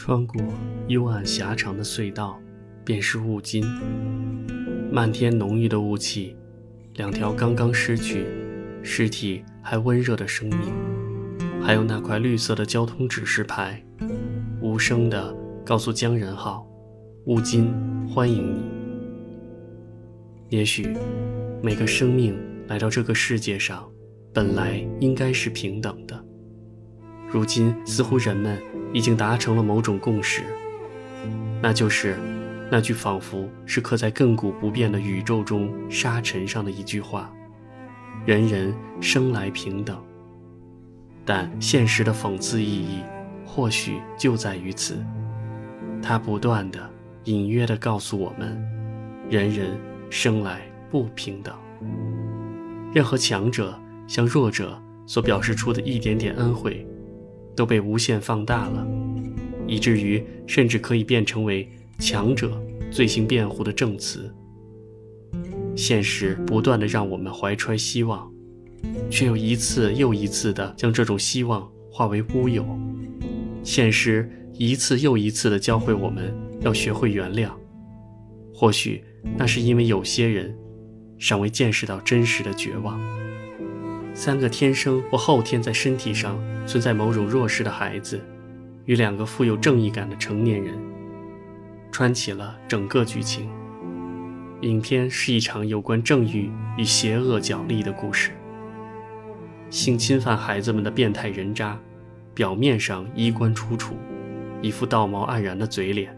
穿过幽暗狭长的隧道，便是雾津。漫天浓郁的雾气，两条刚刚失去尸体还温热的生命，还有那块绿色的交通指示牌，无声的告诉江仁浩：“乌金欢迎你。”也许，每个生命来到这个世界上，本来应该是平等的。如今，似乎人们已经达成了某种共识，那就是那句仿佛是刻在亘古不变的宇宙中沙尘上的一句话：“人人生来平等。”但现实的讽刺意义，或许就在于此，它不断的、隐约的告诉我们：人人生来不平等。任何强者向弱者所表示出的一点点恩惠。都被无限放大了，以至于甚至可以变成为强者罪行辩护的证词。现实不断的让我们怀揣希望，却又一次又一次的将这种希望化为乌有。现实一次又一次的教会我们要学会原谅，或许那是因为有些人尚未见识到真实的绝望。三个天生或后天在身体上存在某种弱势的孩子，与两个富有正义感的成年人，穿起了整个剧情。影片是一场有关正义与邪恶角力的故事。性侵犯孩子们的变态人渣，表面上衣冠楚楚，一副道貌岸然的嘴脸，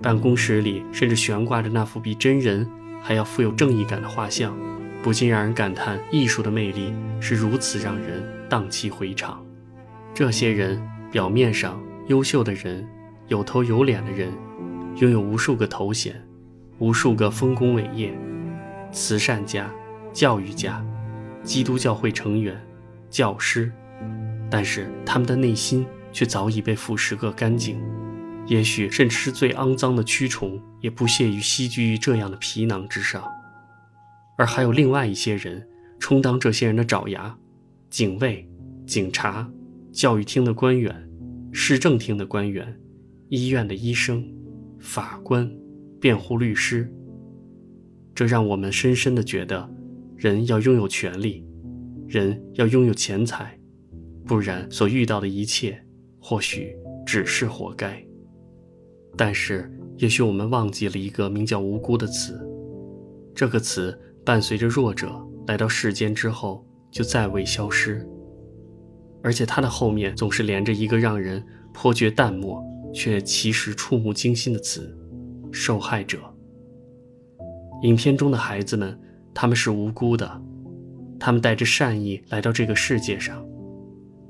办公室里甚至悬挂着那幅比真人还要富有正义感的画像。不禁让人感叹，艺术的魅力是如此让人荡气回肠。这些人表面上优秀的人，有头有脸的人，拥有无数个头衔，无数个丰功伟业，慈善家、教育家、基督教会成员、教师，但是他们的内心却早已被腐蚀个干净。也许甚至是最肮脏的蛆虫，也不屑于栖居于这样的皮囊之上。而还有另外一些人充当这些人的爪牙：警卫、警察、教育厅的官员、市政厅的官员、医院的医生、法官、辩护律师。这让我们深深的觉得，人要拥有权利，人要拥有钱财，不然所遇到的一切或许只是活该。但是，也许我们忘记了一个名叫“无辜”的词，这个词。伴随着弱者来到世间之后，就再未消失。而且它的后面总是连着一个让人颇觉淡漠，却其实触目惊心的词：受害者。影片中的孩子们，他们是无辜的，他们带着善意来到这个世界上，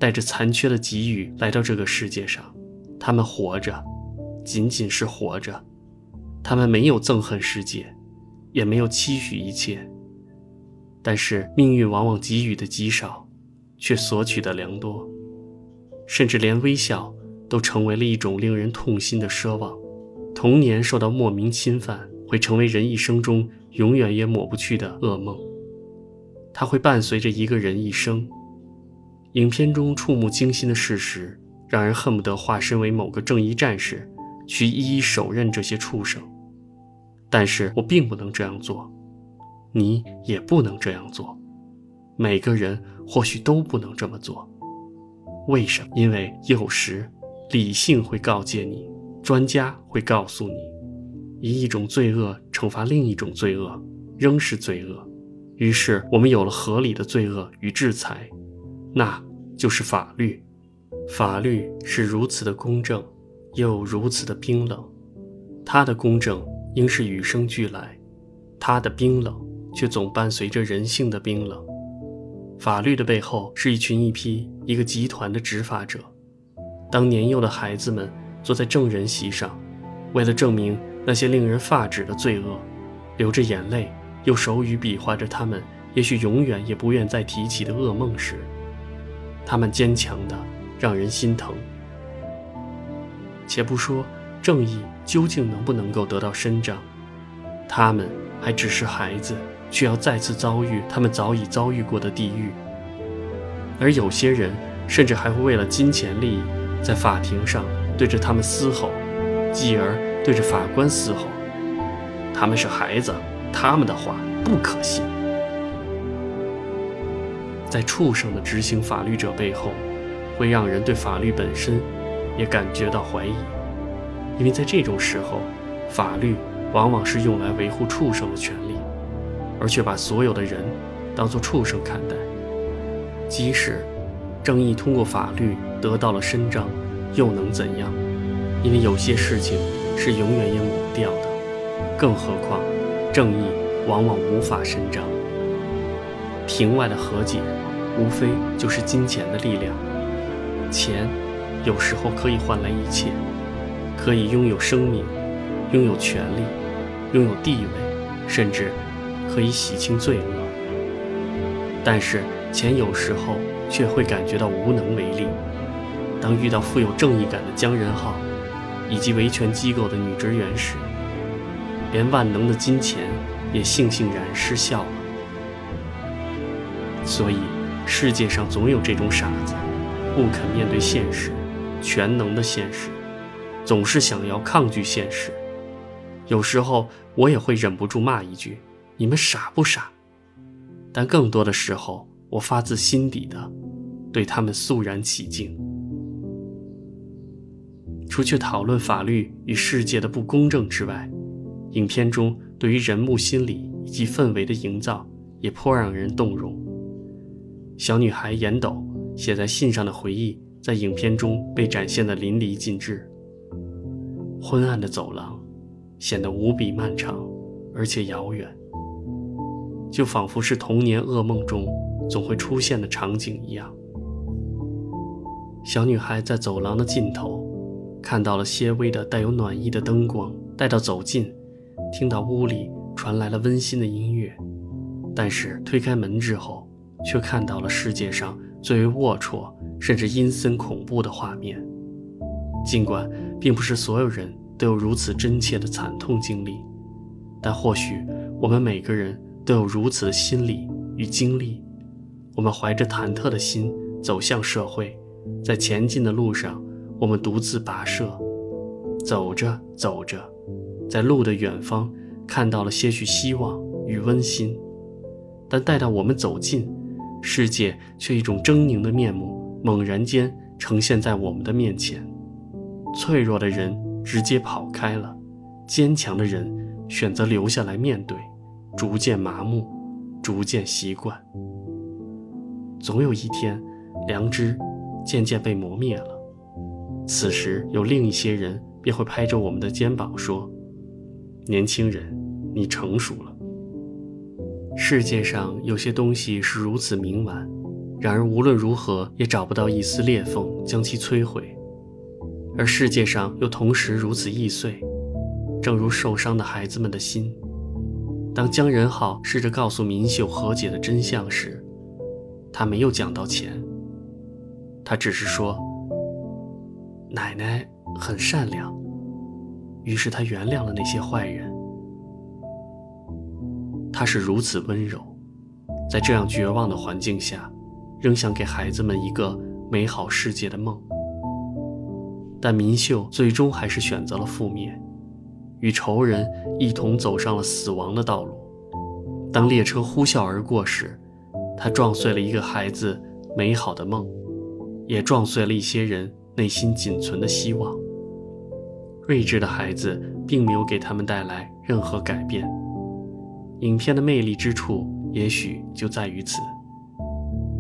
带着残缺的给予来到这个世界上，他们活着，仅仅是活着，他们没有憎恨世界。也没有期许一切，但是命运往往给予的极少，却索取的良多，甚至连微笑都成为了一种令人痛心的奢望。童年受到莫名侵犯，会成为人一生中永远也抹不去的噩梦，它会伴随着一个人一生。影片中触目惊心的事实，让人恨不得化身为某个正义战士，去一一手刃这些畜生。但是我并不能这样做，你也不能这样做，每个人或许都不能这么做。为什么？因为有时理性会告诫你，专家会告诉你，以一种罪恶惩罚另一种罪恶，仍是罪恶。于是我们有了合理的罪恶与制裁，那就是法律。法律是如此的公正，又如此的冰冷，它的公正。应是与生俱来，它的冰冷却总伴随着人性的冰冷。法律的背后是一群一批一个集团的执法者。当年幼的孩子们坐在证人席上，为了证明那些令人发指的罪恶，流着眼泪，用手语比划着他们也许永远也不愿再提起的噩梦时，他们坚强的让人心疼。且不说正义。究竟能不能够得到伸张？他们还只是孩子，却要再次遭遇他们早已遭遇过的地狱。而有些人甚至还会为了金钱利益，在法庭上对着他们嘶吼，继而对着法官嘶吼：“他们是孩子，他们的话不可信。”在畜生的执行法律者背后，会让人对法律本身也感觉到怀疑，因为在这种时候，法律往往是用来维护畜生的权利，而却把所有的人当作畜生看待。即使正义通过法律得到了伸张，又能怎样？因为有些事情是永远也抹不掉的，更何况正义往往无法伸张。庭外的和解，无非就是金钱的力量。钱有时候可以换来一切，可以拥有生命，拥有权利，拥有地位，甚至可以洗清罪恶。但是钱有时候却会感觉到无能为力。当遇到富有正义感的江仁浩，以及维权机构的女职员时，连万能的金钱也悻悻然失效了。所以，世界上总有这种傻子，不肯面对现实，全能的现实，总是想要抗拒现实。有时候我也会忍不住骂一句：“你们傻不傻？”但更多的时候，我发自心底的对他们肃然起敬。除去讨论法律与世界的不公正之外，影片中对于人物心理以及氛围的营造也颇让人动容。小女孩严斗写在信上的回忆，在影片中被展现得淋漓尽致。昏暗的走廊显得无比漫长，而且遥远，就仿佛是童年噩梦中总会出现的场景一样。小女孩在走廊的尽头看到了些微的带有暖意的灯光，待到走近，听到屋里传来了温馨的音乐，但是推开门之后。却看到了世界上最为龌龊甚至阴森恐怖的画面。尽管并不是所有人都有如此真切的惨痛经历，但或许我们每个人都有如此的心理与经历。我们怀着忐忑的心走向社会，在前进的路上，我们独自跋涉，走着走着，在路的远方看到了些许希望与温馨，但待到我们走近。世界却一种狰狞的面目猛然间呈现在我们的面前，脆弱的人直接跑开了，坚强的人选择留下来面对，逐渐麻木，逐渐习惯。总有一天，良知渐渐被磨灭了，此时有另一些人便会拍着我们的肩膀说：“年轻人，你成熟了。”世界上有些东西是如此明晚，然而无论如何也找不到一丝裂缝将其摧毁；而世界上又同时如此易碎，正如受伤的孩子们的心。当姜仁浩试着告诉明秀和解的真相时，他没有讲到钱，他只是说：“奶奶很善良。”于是他原谅了那些坏人。他是如此温柔，在这样绝望的环境下，仍想给孩子们一个美好世界的梦。但明秀最终还是选择了覆灭，与仇人一同走上了死亡的道路。当列车呼啸而过时，他撞碎了一个孩子美好的梦，也撞碎了一些人内心仅存的希望。睿智的孩子并没有给他们带来任何改变。影片的魅力之处，也许就在于此，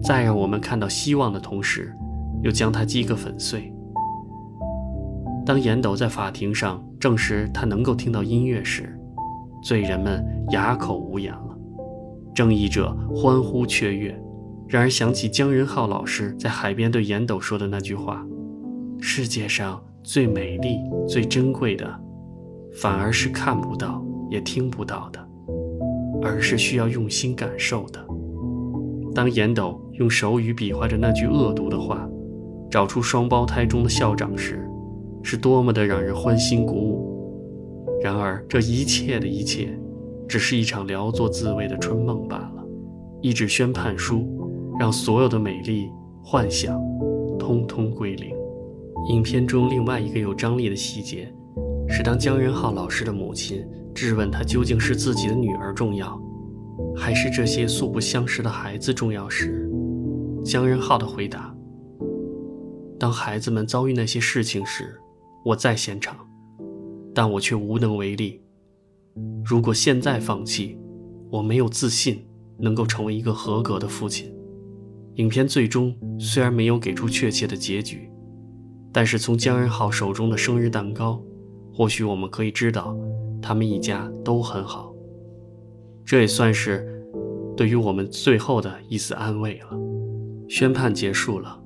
在让我们看到希望的同时，又将它击个粉碎。当严斗在法庭上证实他能够听到音乐时，罪人们哑口无言了，正义者欢呼雀跃。然而想起姜仁浩老师在海边对严斗说的那句话：“世界上最美丽、最珍贵的，反而是看不到也听不到的。”而是需要用心感受的。当严斗用手语比划着那句恶毒的话，找出双胞胎中的校长时，是多么的让人欢欣鼓舞。然而，这一切的一切，只是一场聊作自慰的春梦罢了，一纸宣判书，让所有的美丽幻想，通通归零。影片中另外一个有张力的细节，是当姜仁浩老师的母亲质问他究竟是自己的女儿重要，还是这些素不相识的孩子重要时，姜仁浩的回答：“当孩子们遭遇那些事情时，我在现场。”但我却无能为力。如果现在放弃，我没有自信能够成为一个合格的父亲。影片最终虽然没有给出确切的结局，但是从姜仁浩手中的生日蛋糕，或许我们可以知道，他们一家都很好。这也算是对于我们最后的一丝安慰了。宣判结束了，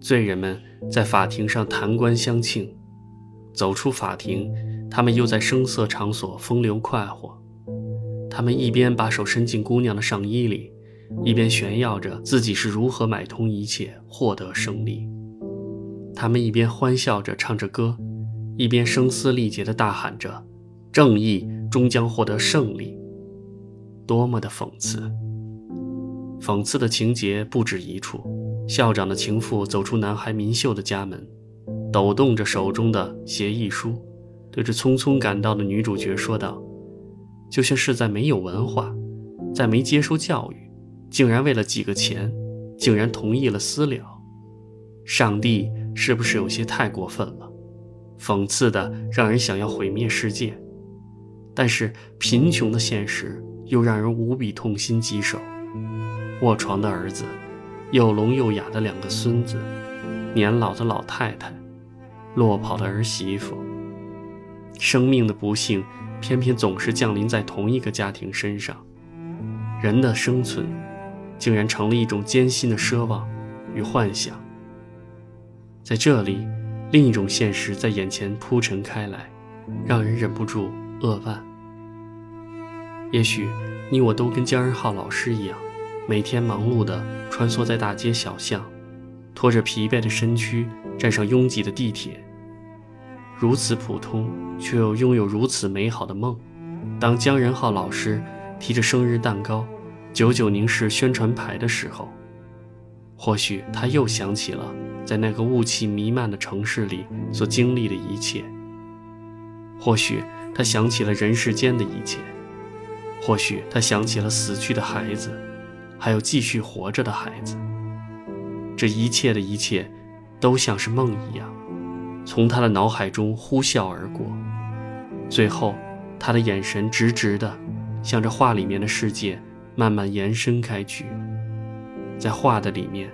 罪人们在法庭上弹冠相庆。走出法庭，他们又在声色场所风流快活。他们一边把手伸进姑娘的上衣里，一边炫耀着自己是如何买通一切，获得胜利。他们一边欢笑着唱着歌，一边声嘶力竭地大喊着：“正义终将获得胜利！”多么的讽刺！讽刺的情节不止一处。校长的情妇走出男孩明秀的家门。抖动着手中的协议书，对着匆匆赶到的女主角说道：“就像是在没有文化，在没接受教育，竟然为了几个钱，竟然同意了私了。上帝是不是有些太过分了？讽刺的让人想要毁灭世界，但是贫穷的现实又让人无比痛心疾首。卧床的儿子，又聋又哑的两个孙子，年老的老太太。”落跑的儿媳妇，生命的不幸偏偏总是降临在同一个家庭身上。人的生存，竟然成了一种艰辛的奢望与幻想。在这里，另一种现实在眼前铺陈开来，让人忍不住扼腕。也许你我都跟姜仁浩老师一样，每天忙碌地穿梭在大街小巷。拖着疲惫的身躯站上拥挤的地铁，如此普通却又拥有如此美好的梦。当姜仁浩老师提着生日蛋糕，久久凝视宣传牌的时候，或许他又想起了在那个雾气弥漫的城市里所经历的一切。或许他想起了人世间的一切，或许他想起了死去的孩子，还有继续活着的孩子。这一切的一切，都像是梦一样，从他的脑海中呼啸而过。最后，他的眼神直直的，向着画里面的世界慢慢延伸开去。在画的里面，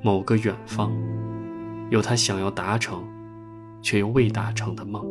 某个远方，有他想要达成，却又未达成的梦。